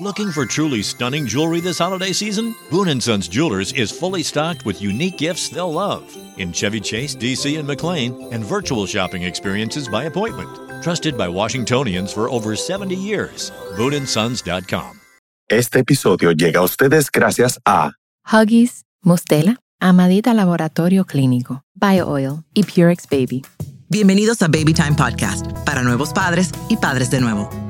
Looking for truly stunning jewelry this holiday season? Boon & Sons Jewelers is fully stocked with unique gifts they'll love in Chevy Chase, DC, and McLean, and virtual shopping experiences by appointment. Trusted by Washingtonians for over 70 years. BooneandSons.com. Este episodio llega a ustedes gracias a Huggies, Mustela, Amadita Laboratorio Clínico, BioOil y Purex Baby. Bienvenidos a Baby Time Podcast, para nuevos padres y padres de nuevo.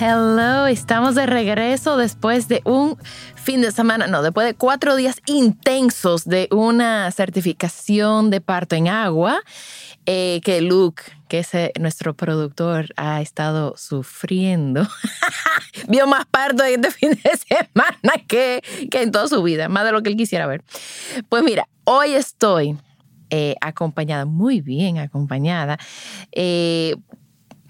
Hello, estamos de regreso después de un fin de semana, no, después de cuatro días intensos de una certificación de parto en agua, eh, que Luke, que es eh, nuestro productor, ha estado sufriendo. Vio más parto este fin de semana que, que en toda su vida, más de lo que él quisiera ver. Pues mira, hoy estoy eh, acompañada, muy bien acompañada,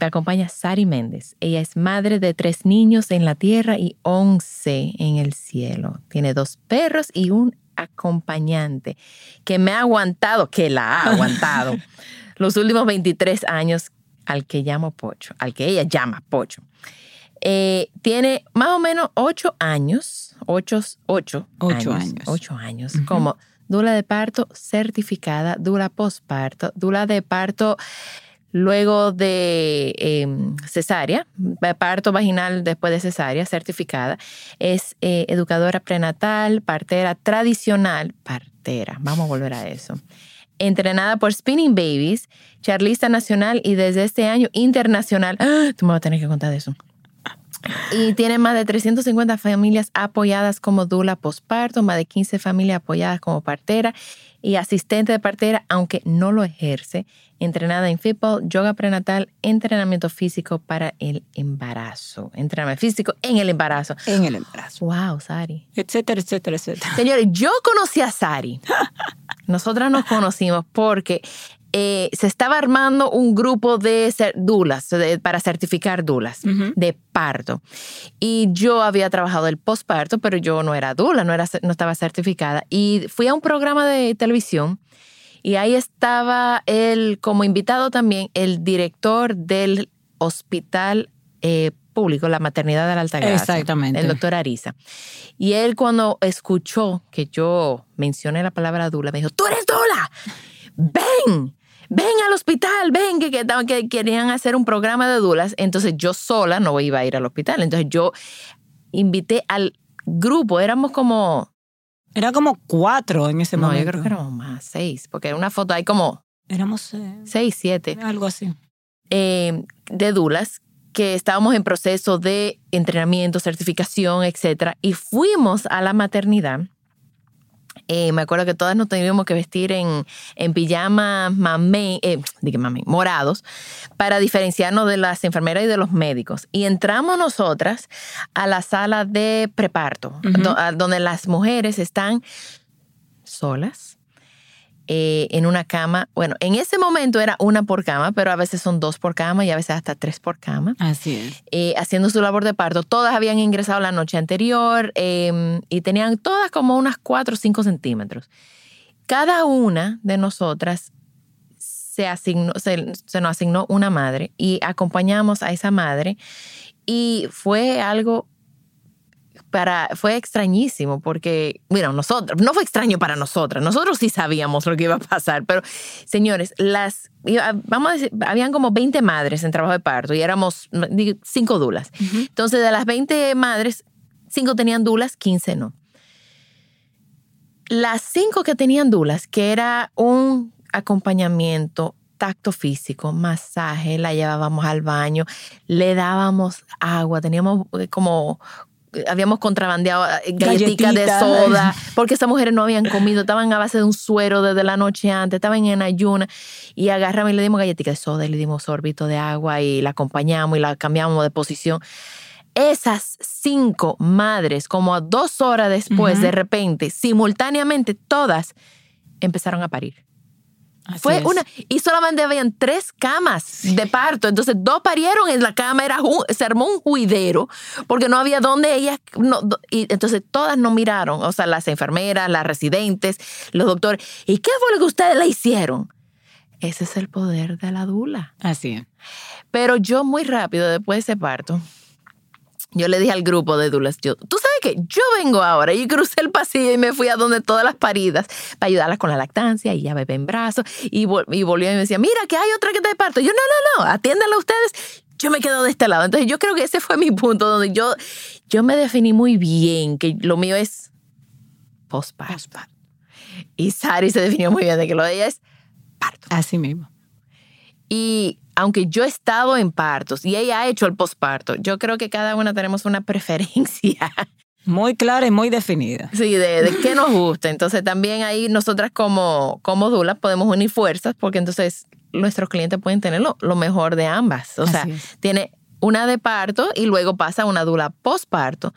me acompaña Sari Méndez. Ella es madre de tres niños en la tierra y once en el cielo. Tiene dos perros y un acompañante que me ha aguantado, que la ha aguantado los últimos 23 años al que llamo Pocho, al que ella llama Pocho. Eh, tiene más o menos ocho años, ocho, ocho, ocho años, ocho años, como dula de parto certificada, dula postparto, dula de parto luego de em, cesárea, parto vaginal después de cesárea, certificada, es eh, educadora prenatal, partera tradicional, partera, vamos a volver a eso. Entrenada por Spinning Babies, charlista nacional y desde este año internacional. ¡Ah! Tú me vas a tener que contar eso. Y tiene más de 350 familias apoyadas como dula postparto, más de 15 familias apoyadas como partera y asistente de partera, aunque no lo ejerce. Entrenada en fútbol, yoga prenatal, entrenamiento físico para el embarazo. Entrenamiento físico en el embarazo. En el embarazo. Wow, Sari. Etcétera, etcétera, etcétera. Señores, yo conocí a Sari. Nosotras nos conocimos porque eh, se estaba armando un grupo de dulas, para certificar dulas de parto. Y yo había trabajado el postparto, pero yo no era dula, no, era, no estaba certificada. Y fui a un programa de televisión y ahí estaba él como invitado también, el director del hospital eh, público, la maternidad de la Altagracia. Exactamente. El doctor Arisa. Y él cuando escuchó que yo mencioné la palabra dula, me dijo, tú eres dula, ven ven al hospital, ven, que, que, querían hacer un programa de dulas. Entonces yo sola no iba a ir al hospital. Entonces yo invité al grupo, éramos como... Era como cuatro en ese momento. No, yo creo que éramos más, seis, porque en una foto hay como... Éramos seis. Seis, siete. Algo así. Eh, de dulas que estábamos en proceso de entrenamiento, certificación, etcétera, y fuimos a la maternidad eh, me acuerdo que todas nos teníamos que vestir en, en pijamas eh, morados para diferenciarnos de las enfermeras y de los médicos. Y entramos nosotras a la sala de preparto, donde las mujeres están solas, eh, en una cama. Bueno, en ese momento era una por cama, pero a veces son dos por cama y a veces hasta tres por cama. Así es. Eh, haciendo su labor de parto. Todas habían ingresado la noche anterior em, y tenían todas como unas cuatro o cinco centímetros. Cada una de nosotras se, asignó, se, se nos asignó una madre y acompañamos a esa madre y fue algo fue extrañísimo porque, bueno, nosotros, no fue extraño para nosotras, nosotros sí sabíamos lo que iba a pasar, pero señores, las, vamos a decir, habían como 20 madres en trabajo de parto y éramos cinco dulas. Entonces, de las 20 madres, cinco tenían dulas, 15 no. Las cinco que tenían dulas, que era un acompañamiento tacto físico, masaje, la llevábamos al baño, le dábamos agua, teníamos eh, como habíamos contrabandeado eh, galletitas de soda, porque esas mujeres no habían comido, estaban a base de un suero desde la noche antes, estaban en ayuna, y agarramos y le dimos galletitas de soda y le dimos sorbito de agua y la acompañamos y la cambiamos de posición. Esas cinco madres, como a dos horas después, de repente, simultáneamente, todas empezaron a parir. Así Fue es. una. Y solamente habían tres camas de parto. Entonces, dos parieron en la cama. Era un- se armó un juidero porque no había donde ellas. No, y entonces, todas nos miraron. O sea, las enfermeras, las residentes, los doctores. ¿Y qué fue lo que ustedes le hicieron? Ese es el poder de la dula. Así es. Pero yo, muy rápido, después de ese parto, yo le dije al grupo de dulas, yo, tú sabes que yo vengo ahora y crucé el pasillo y me fui a donde todas las paridas para ayudarlas con la lactancia y ya bebé en brazos y, vol- y volvió y me decía, mira que hay otra que te de parto. Yo, no, no, no, atiéndanla ustedes. Yo me quedo de este lado. Entonces yo creo que ese fue mi punto donde yo, yo me definí muy bien que lo mío es postparto. Y Sari se definió muy bien de que lo de ella es parto. Así mismo. Y aunque yo he estado en partos y ella ha hecho el posparto, yo creo que cada una tenemos una preferencia, Muy clara y muy definida. sí, de, de qué nos gusta. Entonces también ahí nosotras como, como dulas podemos unir fuerzas porque entonces nuestros clientes pueden tener lo, lo mejor de ambas. O sea, es. tiene una de parto y luego pasa a una dula posparto.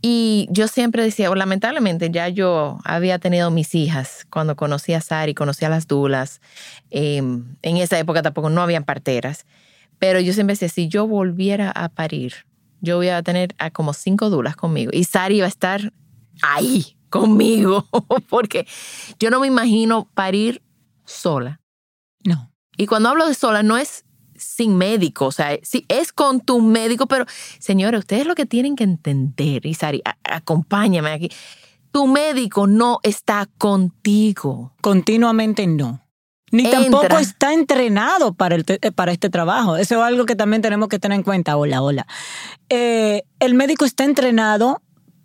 Y yo siempre decía, "Oh, lamentablemente ya yo había tenido mis hijas cuando conocí a Sari, conocí a las dulas. Eh, en esa época tampoco no habían parteras. Pero yo siempre decía, si yo volviera a parir, yo voy a tener a como cinco dulas conmigo. Y Sari iba a estar ahí conmigo, porque yo no me imagino parir sola. No. Y cuando hablo de sola, no es sin médico, o sea, sí, es con tu médico, pero señores, ustedes lo que tienen que entender, y Sari, a- acompáñame aquí, tu médico no está contigo. Continuamente no. Ni Entra. tampoco está entrenado para, el eh, para este trabajo. Eso es algo que también tenemos que tener en cuenta. Hola, hola. Eh, el médico está entrenado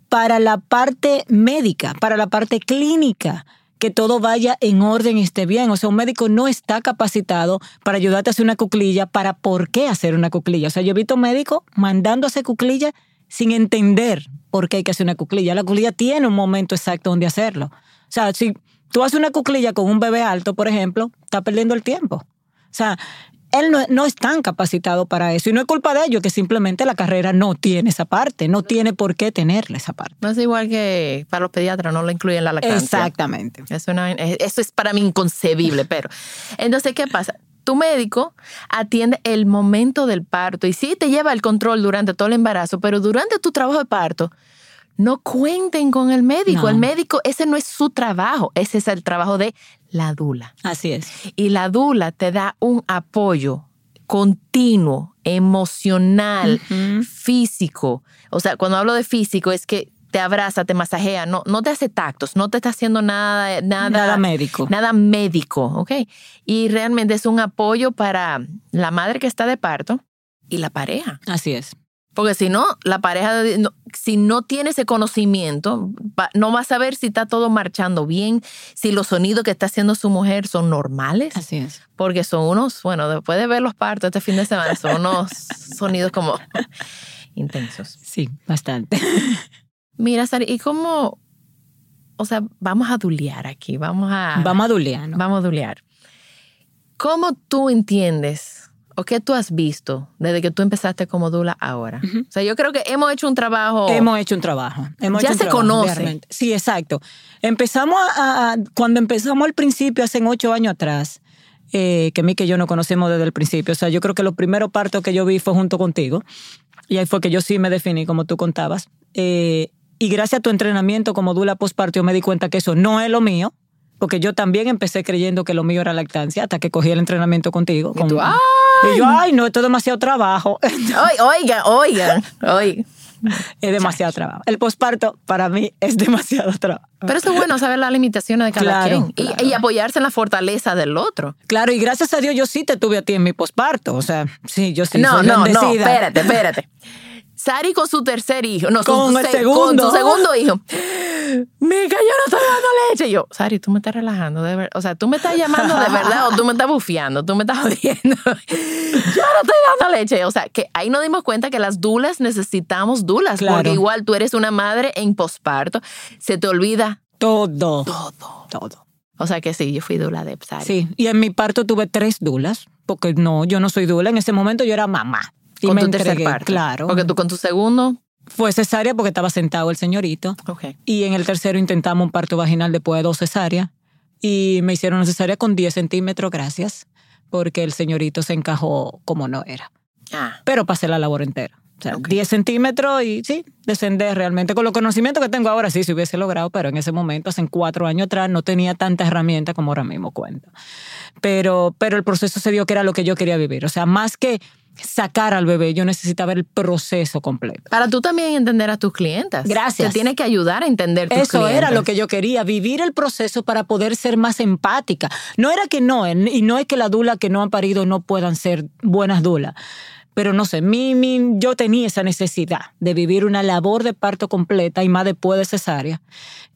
para la parte médica, para la parte clínica, que todo vaya en orden y esté bien. O sea, un médico no está capacitado para ayudarte a hacer una cuclilla, para por qué hacer una cuclilla. O sea, yo he visto médicos mandando a hacer cuclilla sin entender por qué hay que hacer una cuclilla. La cuclilla tiene un momento exacto donde hacerlo. O sea, si tú haces una cuclilla con un bebé alto, por ejemplo, estás perdiendo el tiempo. O sea, él no, no es tan capacitado para eso. Y no es culpa de ellos, que simplemente la carrera no tiene esa parte, no tiene por qué tenerla esa parte. No es igual que para los pediatras, no lo incluyen la lactancia. Exactamente. Eso es para mí inconcebible, pero. Entonces, ¿qué pasa? Tu médico atiende el momento del parto y sí te lleva el control durante todo el embarazo, pero durante tu trabajo de parto, no cuenten con el médico. No. El médico, ese no es su trabajo, ese es el trabajo de la dula. Así es. Y la dula te da un apoyo continuo, emocional, físico. O sea, cuando hablo de físico es que te abraza, te masajea, no, no te hace tactos, no te está haciendo nada, nada, Nada médico. Nada médico, ¿ok? Y realmente es un apoyo para la madre que está de parto y la pareja. Así es. Porque si no, la pareja, no- si no tiene ese conocimiento, va- no va a saber si está todo marchando bien, si los sonidos que está haciendo su mujer son normales Así es. porque son unos, bueno, después de ver los partos este fin de semana, son unos sonidos como intensos. Sí, bastante. Mira, Sari, ¿y cómo? O sea, vamos a dulear aquí, vamos a... Vamos a Duliano. Vamos a dulear. ¿Cómo tú entiendes o qué tú has visto desde que tú empezaste como dula ahora? O sea, yo creo que hemos hecho un trabajo... Hemos hecho un trabajo. Hemos Ya hecho un se trabajo, conoce. realmente. Sí, exacto. Empezamos a, a- cuando empezamos al principio, hace ocho años atrás, eh, que mí que yo no conocemos desde el principio. O sea, yo creo que los primeros partos que yo vi fue junto contigo. Y ahí fue que yo sí me definí, como tú contabas. Eh, y gracias a tu entrenamiento como dula postparto, yo me di cuenta que eso no es lo mío. Porque yo también empecé creyendo que lo mío era lactancia hasta que cogí el entrenamiento contigo. Y tú, Con- ¡ay! Y yo, ay, no, esto es demasiado trabajo. Oigan, oigan, oigan. es demasiado trabajo. El posparto para mí es demasiado trabajo. Pero eso es bueno saber las limitaciones de cada Claro, quien y- claro. y, apoyarse en la fortaleza del otro. Claro, y gracias a Dios yo sí te tuve a ti en mi posparto. O sea, sí, yo sí. no, soy no, no, bendecida. espérate, espérate. Sari con su tercer hijo, no, Con su el se- segundo. con su segundo hijo. Mica, yo no estoy dando leche. Y yo, Sari, tú me estás relajando, de verdad. O sea, tú me estás llamando de verdad o tú me estás bufiando, tú me estás jodiendo. yo no estoy dando leche. O sea, que ahí nos dimos cuenta que las dulas necesitamos dulas, Claro. porque igual tú eres una madre en posparto, se te olvida Todo. todo. Todo. O sea que sí, yo fui dula de Sari. Sí, y en mi parto tuve tres dulas, porque no, yo no soy dula. En ese momento yo era mamá. Y con me tu tercer entregué, parto. Claro. Porque tú con tu segundo. Fue cesárea porque estaba sentado el señorito. Ok. Y en el tercero intentamos un parto vaginal después de dos cesáreas. y me hicieron cesárea con 10 centímetros, gracias, porque el señorito se encajó como no era. Ah, Pero pasé la labor entera. O sea, Ok. 10 centímetros y sí, descender realmente. Con los conocimientos que tengo ahora, sí, se hubiese logrado, pero en ese momento, hace cuatro años atrás, no tenía tanta herramienta como ahora mismo cuento. Pero, pero el proceso se dio que era lo que yo quería vivir. O sea, más que sacar al bebé, yo necesitaba el proceso completo. para tú también entender a tus clientas. Gracias. Te tiene que ayudar a entender tus Eso era clientes. lo que yo quería, vivir el proceso para poder ser más empática. No era que no, en- y no es que las dulas que no han parido no puedan ser buenas dulas. Pero no sé, mi, mi- yo tenía esa necesidad de vivir una labor de parto completa y más después de cesárea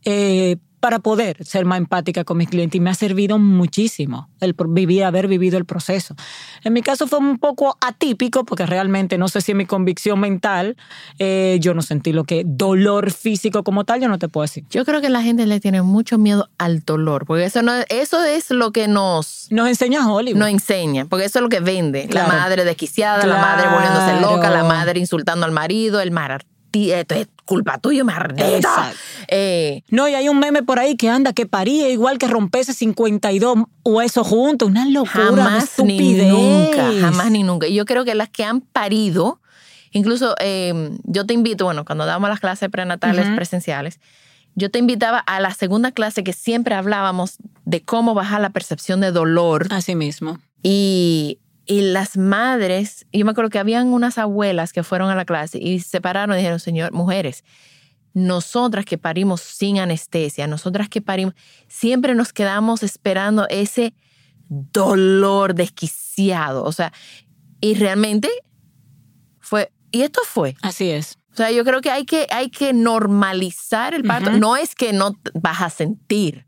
eh, para poder ser más empática con mis clientes y me ha servido muchísimo el vivir, haber vivido el proceso. En mi caso fue un poco atípico porque realmente no sé si en mi convicción mental eh, yo no sentí lo que dolor físico como tal, yo no te puedo decir. Yo creo que la gente le tiene mucho miedo al dolor, porque eso, no, eso es lo que nos, Nos enseña Hollywood. nos enseña, porque eso es lo que vende. Claro. La madre desquiciada, la madre volviéndose loca, la madre insultando al marido, el mar, esto es culpa tuya, mardita. Exacto. Eh, No, y hay un meme por ahí que anda, que paría igual que rompese 52 huesos juntos. Una locura, jamás ni nunca, jamás ni nunca. Y yo creo que las que han parido, incluso eh, yo te invito, bueno, cuando dábamos las clases prenatales presenciales, yo te invitaba a la segunda clase que siempre hablábamos de cómo bajar la percepción de dolor. Así mismo. Y, y las madres, yo me acuerdo que habían unas abuelas que fueron a la clase y se pararon y dijeron, señor, mujeres, nosotras que parimos sin anestesia, nosotras que parimos, siempre nos quedamos esperando ese dolor desquiciado. O sea, y realmente fue, y esto fue. Así es. O sea, yo creo que hay que, hay que normalizar el parto. No es que no vas a sentir,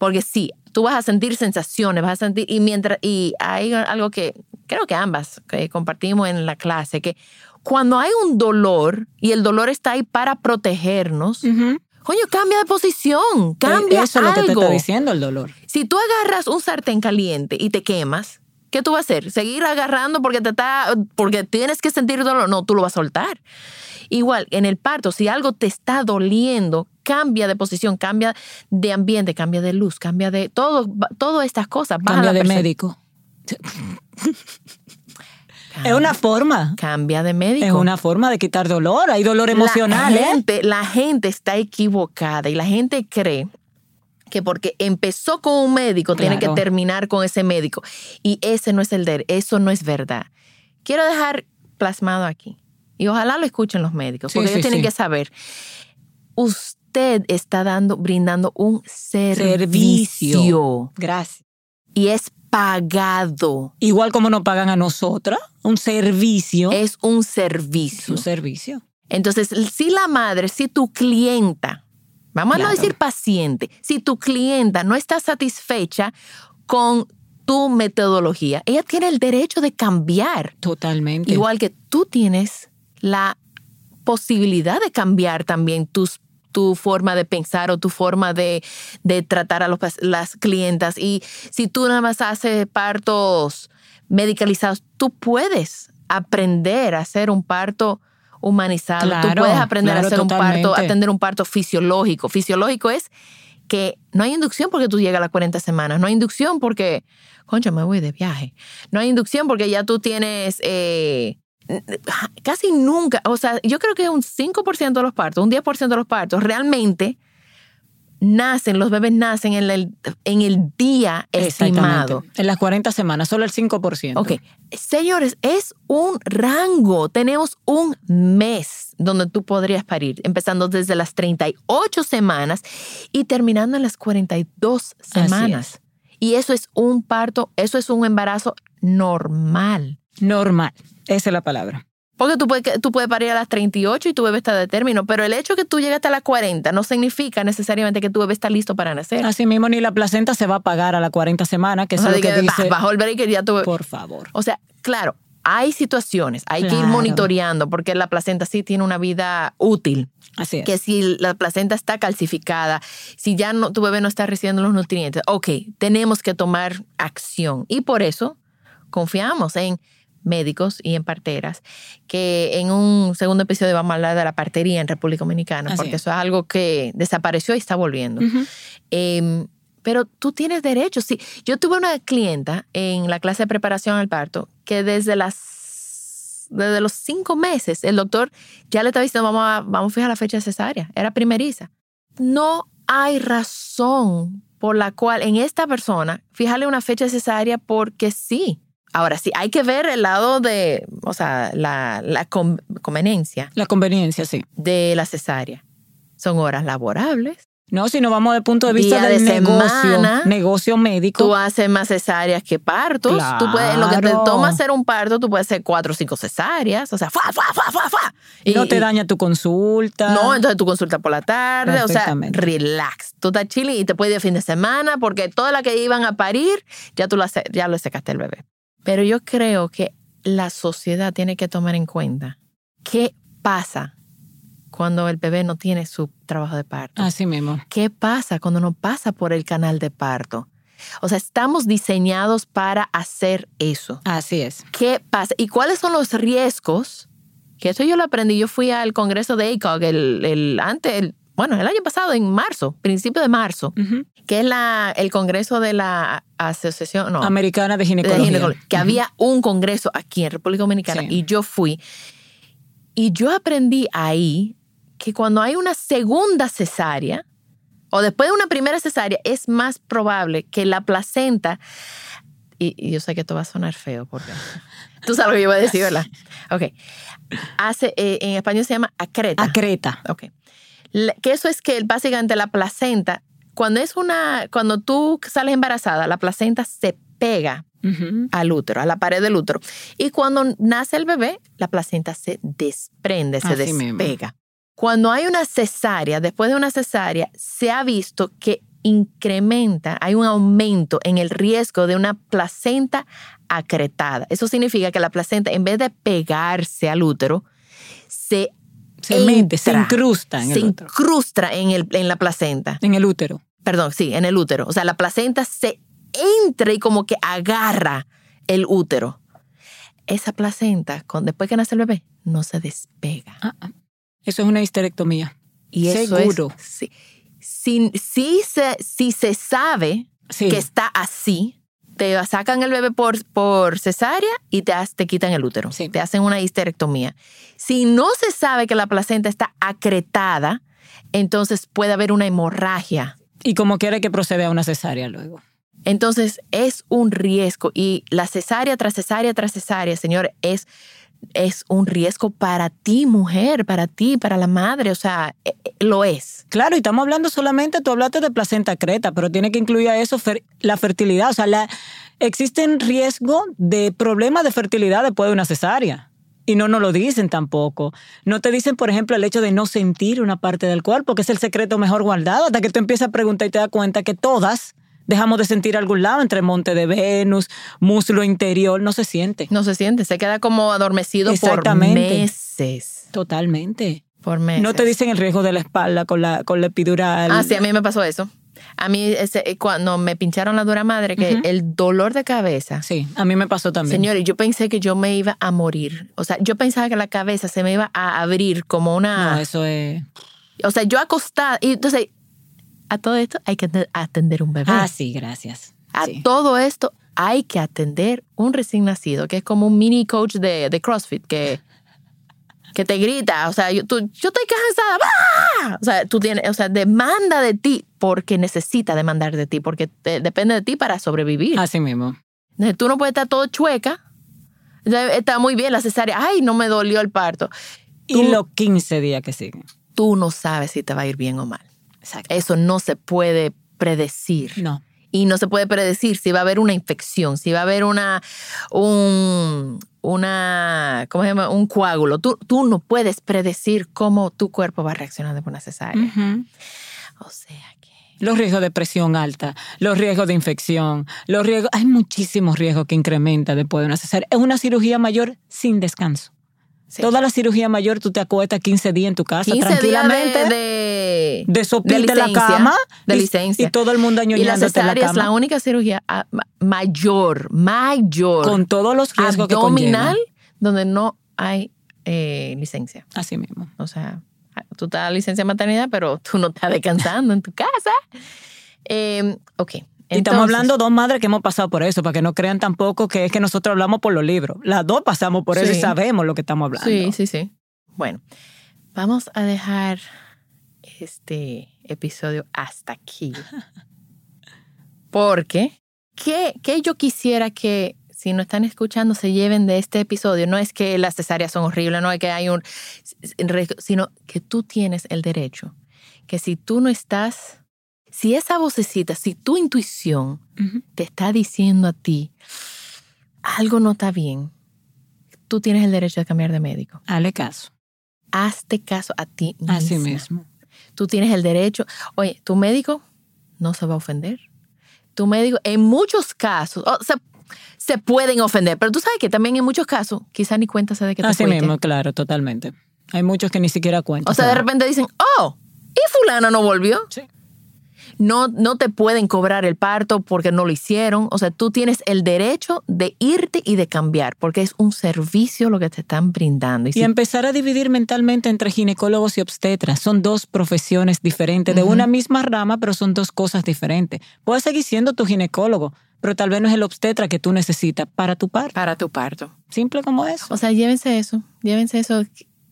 porque sí, tú vas a sentir sensaciones, vas a sentir, y mientras, y hay algo que creo que ambas que compartimos en la clase, que cuando hay un dolor y el dolor está ahí para protegernos, coño, cambia de posición, cambia Eh, Eso es lo que te está diciendo el dolor. Si tú agarras un sartén caliente y te quemas, ¿qué tú vas a hacer? ¿Seguir agarrando porque te está, porque tienes que sentir dolor? No, tú lo vas a soltar. Igual, en el parto, si algo te está doliendo, cambia de posición, cambia de ambiente, cambia de luz, cambia de todo, todas estas cosas. baja Cambia de médico. Es una forma. Cambia de médico. Es una forma de quitar dolor. Hay dolor emocional, la ¿eh? gente, La gente está equivocada y la gente cree que porque empezó con un médico tiene que terminar con ese médico. Y ese no es el de, eso no es verdad. Quiero dejar plasmado aquí. Y ojalá lo escuchen los médicos, Sí, porque sí, ellos tienen sí. que saber. Usted está dando, brindando un servicio. Servicio. Gracias. Y es pagado. Igual como nos pagan a nosotras, un servicio. Es un Es servicio. un servicio. Entonces, si la madre, si tu clienta, vamos a no decir paciente, si tu clienta no está satisfecha con tu metodología, ella tiene el derecho de cambiar, Totalmente. igual que tú tienes la posibilidad de cambiar también tus tu forma de pensar o tu forma de, de tratar a los, las clientas. Y si tú nada más haces partos medicalizados, tú puedes aprender a hacer un parto humanizado. tú Claro, puedes aprender claro, a hacer un parto, atender un parto fisiológico. Fisiológico es que no hay inducción porque tú llegas a las 40 semanas. No hay inducción porque, concha, me voy de viaje. No hay inducción porque ya tú tienes eh, casi nunca, o sea, yo creo que un 5% de los partos, un 10% de los partos realmente nacen, los bebés nacen en el, en el día estimado. En las 40 semanas, solo el 5%. Ok, señores, es un rango. Tenemos un mes donde tú podrías parir, empezando desde las 38 semanas y terminando en las 42 Así semanas. Y eso es un parto, eso es un embarazo normal. Normal. Esa es la palabra. Porque tú puedes, tú puedes parir a las 38 y tu bebé está de término, pero el hecho que tú llegues hasta las 40 no significa necesariamente que tu bebé está listo para nacer. Así mismo, ni la placenta se va a pagar a las 40 semanas, que O sea, es lo de que que, dice. "Bah, Bajo el break ya tu bebé-". Por favor. O sea, claro, hay situaciones, hay que ir monitoreando porque la placenta sí tiene una vida útil. Así es. Que si la placenta está calcificada, si ya no, tu bebé no está recibiendo los nutrientes, ok, tenemos que tomar acción. Y por eso confiamos en médicos y en parteras, que en un segundo episodio vamos a hablar de la partería en República Dominicana, Así porque es. eso es algo que desapareció y está volviendo. Eh, pero tú tienes derecho. Sí, yo tuve una clienta en la clase de preparación al parto que desde las desde los cinco meses el doctor ya le estaba diciendo vamos a, vamos a fijar la fecha de cesárea. Era primeriza. No hay razón por la cual en esta persona fijarle una fecha de cesárea porque sí. Ahora sí, hay que ver el lado de, o sea, la, la con- conveniencia La conveniencia, sí. de la cesárea. Son horas laborables. No, si nos vamos desde el punto de vista Día del de negocio, semana, negocio médico. Tú haces más cesáreas que partos. Tú puedes, en lo que te toma hacer un parto, tú puedes hacer cuatro o cinco cesáreas. O sea, ¡fua, fua, fua, fua, fua! Y- no te y- daña tu consulta. No, entonces tú consultas por la tarde. O sea, relax. Tú estás chile y te puedes ir de fin de semana porque todas las que iban a parir, ya tú la, ya le secaste el bebé. Pero yo creo que la sociedad tiene que tomar en cuenta qué pasa cuando el bebé no tiene su trabajo de parto. Así mismo. ¿Qué pasa cuando no pasa por el canal de parto? O sea, estamos diseñados para hacer eso. Así es. ¿Qué pasa? ¿Y cuáles son los riesgos? Que eso yo lo aprendí. Yo fui al congreso de ACOG el, el, antes, el- bueno, el año pasado, en marzo, principio de marzo, que es la, el congreso de la asociación, no, Americana de de ginecología. ginecología, que había un congreso aquí en República Dominicana Sí. y yo fui. Y yo aprendí ahí que cuando hay una segunda cesárea o después de una primera cesárea, es más probable que la placenta, y, y yo sé que esto va a sonar feo porque tú sabes lo que yo voy a decir, ¿verdad? Ok. Hace, eh, en español se llama acreta. Acreta. Ok. Que eso es que básicamente la placenta, cuando es una, cuando tú sales embarazada, la placenta se pega al útero, a la pared del útero. Y cuando nace el bebé, la placenta se desprende, se mismo. despega. Cuando hay una cesárea, después de una cesárea, se ha visto que incrementa, hay un aumento en el riesgo de una placenta acretada. Eso significa que la placenta, en vez de pegarse al útero, se Se mete, se entra, incrusta en se el útero. incrusta en, el, en la placenta. En el útero. Perdón, sí, en el útero. O sea, la placenta se entra y como que agarra el útero. Esa placenta, con, después que nace el bebé, no se despega. Ah, ah. Eso es una histerectomía. Y eso Seguro. es. Sí, si, si se, si se sabe Sí. que está así, te sacan el bebé por, por cesárea y te, has- te quitan el útero. Sí. Te hacen una histerectomía. Si no se sabe que la placenta está acretada, entonces puede haber una hemorragia. Y como quiere que procede a una cesárea luego. Entonces es un riesgo y la cesárea tras cesárea tras cesárea, señor, es, es un riesgo para ti, mujer, para ti, para la madre, o sea, eh, eh, lo es. Claro, y estamos hablando solamente, tú hablaste de placenta creta, pero tiene que incluir a eso la fertilidad. O sea, la, existen riesgo de problemas de fertilidad después de una cesárea. Y no nos lo dicen tampoco. No te dicen, por ejemplo, el hecho de no sentir una parte del cuerpo, que es el secreto mejor guardado, hasta que tú empiezas a preguntar y te das cuenta que todas dejamos de sentir algún lado, entre monte de Venus, muslo interior, no se siente. No se siente, se queda como adormecido por Exactamente. meses. Totalmente. Por meses. No te dicen el riesgo de la espalda con la, con la epidural. Ah, sí, a mí me pasó eso. A mí, ese, eh, cuando me pincharon la dura madre, que el dolor de cabeza, Sí, a mí me pasó también. señores, yo pensé que yo me iba a morir. O sea, yo pensaba que la cabeza se me iba a abrir como una... No, eso es... O sea, yo acostada. Y entonces, a todo esto hay que ate- atender un bebé. Ah, sí, gracias. A Sí. todo esto hay que atender un recién nacido, que es como un mini coach de, de CrossFit, que, que te grita. O sea, yo, tú- yo estoy cansada. ¡ah! O sea, tú tienes, o sea, demanda de ti porque necesita demandar de ti, porque te- depende de ti para sobrevivir. Así mismo. Entonces, Tú no puedes estar todo chueca. Está muy bien la cesárea. Ay, no me dolió el parto. Y los 15 días que siguen. Tú no sabes si te va a ir bien o mal. Exacto. Eso no se puede predecir. No. Y no se puede predecir si va a haber una infección, si va a haber una, un, una, ¿cómo se llama? Un coágulo. Tú, tú no puedes predecir cómo tu cuerpo va a reaccionar después de una cesárea. O sea que... Los riesgos de presión alta, los riesgos de infección, los riesgos... Hay muchísimos riesgos que incrementa después de una cesárea. Es una cirugía mayor sin descanso. Sí. Toda la cirugía mayor tú te acuestas 15 días en tu casa 15 días tranquilamente. de, de, de la licencia, cama De y- licencia. y todo el mundo Y la añoñándote en la cesárea es la única cirugía ah, ma- mayor, mayor, Con todos los riesgos que abdominal, donde no hay eh, licencia. Así mismo. O sea, tú estás licencia de maternidad, pero tú no estás descansando en tu casa. Eh, ok. Y estamos hablando dos madres que hemos pasado por eso, para que no crean tampoco que es que nosotros hablamos por los libros. Las dos pasamos por eso y sabemos lo que estamos hablando. Sí, sí, sí. Bueno, vamos a dejar este episodio hasta aquí. Porque, ¿qué, qué yo quisiera que si no están escuchando se lleven de este episodio? No es que las cesáreas son horribles, no es que hay un... sino que tú tienes el derecho. Que si tú no estás... Si esa vocecita, si tu intuición te está diciendo a ti algo no está bien, tú tienes el derecho de cambiar de médico. Hazle caso. Hazte caso a ti misma. Así mismo. Tú tienes el derecho. Oye, tu médico no se va a ofender. Tu médico, en muchos casos, o sea, se pueden ofender, pero tú sabes que también en muchos casos, quizá ni cuenta se de que te Así mismo, claro, totalmente. Hay muchos que ni siquiera cuentan. O sea, de repente dicen, oh, ¿y fulano no volvió? Sí. No, no te pueden cobrar el parto porque no lo hicieron. O sea, tú tienes el derecho de irte y de cambiar, porque es un servicio lo que te están brindando. Y Y si empezar a dividir mentalmente entre ginecólogos y obstetras. Son dos profesiones diferentes, de una misma rama, pero son dos cosas diferentes. Puedes seguir siendo tu ginecólogo, pero tal vez no es el obstetra que tú necesitas para tu parto. para tu parto. Simple como eso. O sea, llévense eso, llévense eso,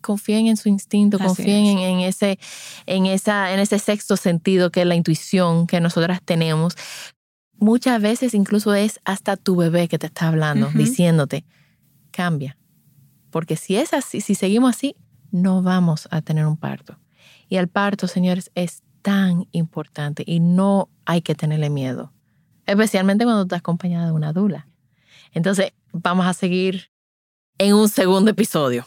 confíen en su instinto, Así confíen es. en, en ese, en esa, en ese sexto sentido que es la intuición que nosotras tenemos. Muchas veces incluso es hasta tu bebé que te está hablando, diciéndote, cambia. Porque si es así, si seguimos así, no vamos a tener un parto. Y el parto, señores, es tan importante y no hay que tenerle miedo, especialmente cuando estás acompañada de una dula. Entonces, vamos a seguir en un segundo episodio.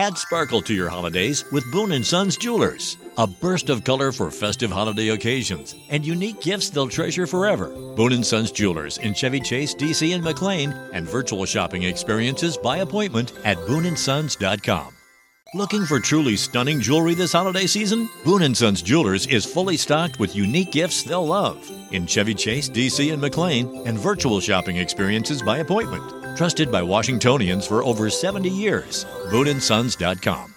Add sparkle to your holidays with Boone & Sons Jewelers. A burst of color for festive holiday occasions and unique gifts they'll treasure forever. Boone & Sons Jewelers in Chevy Chase, DC and McLean and virtual shopping experiences by appointment at booneandsons.com. Looking for truly stunning jewelry this holiday season? Boone & Sons Jewelers is fully stocked with unique gifts they'll love in Chevy Chase, DC and McLean and virtual shopping experiences by appointment. Trusted by Washingtonians for over 70 years. BooneandSons.com.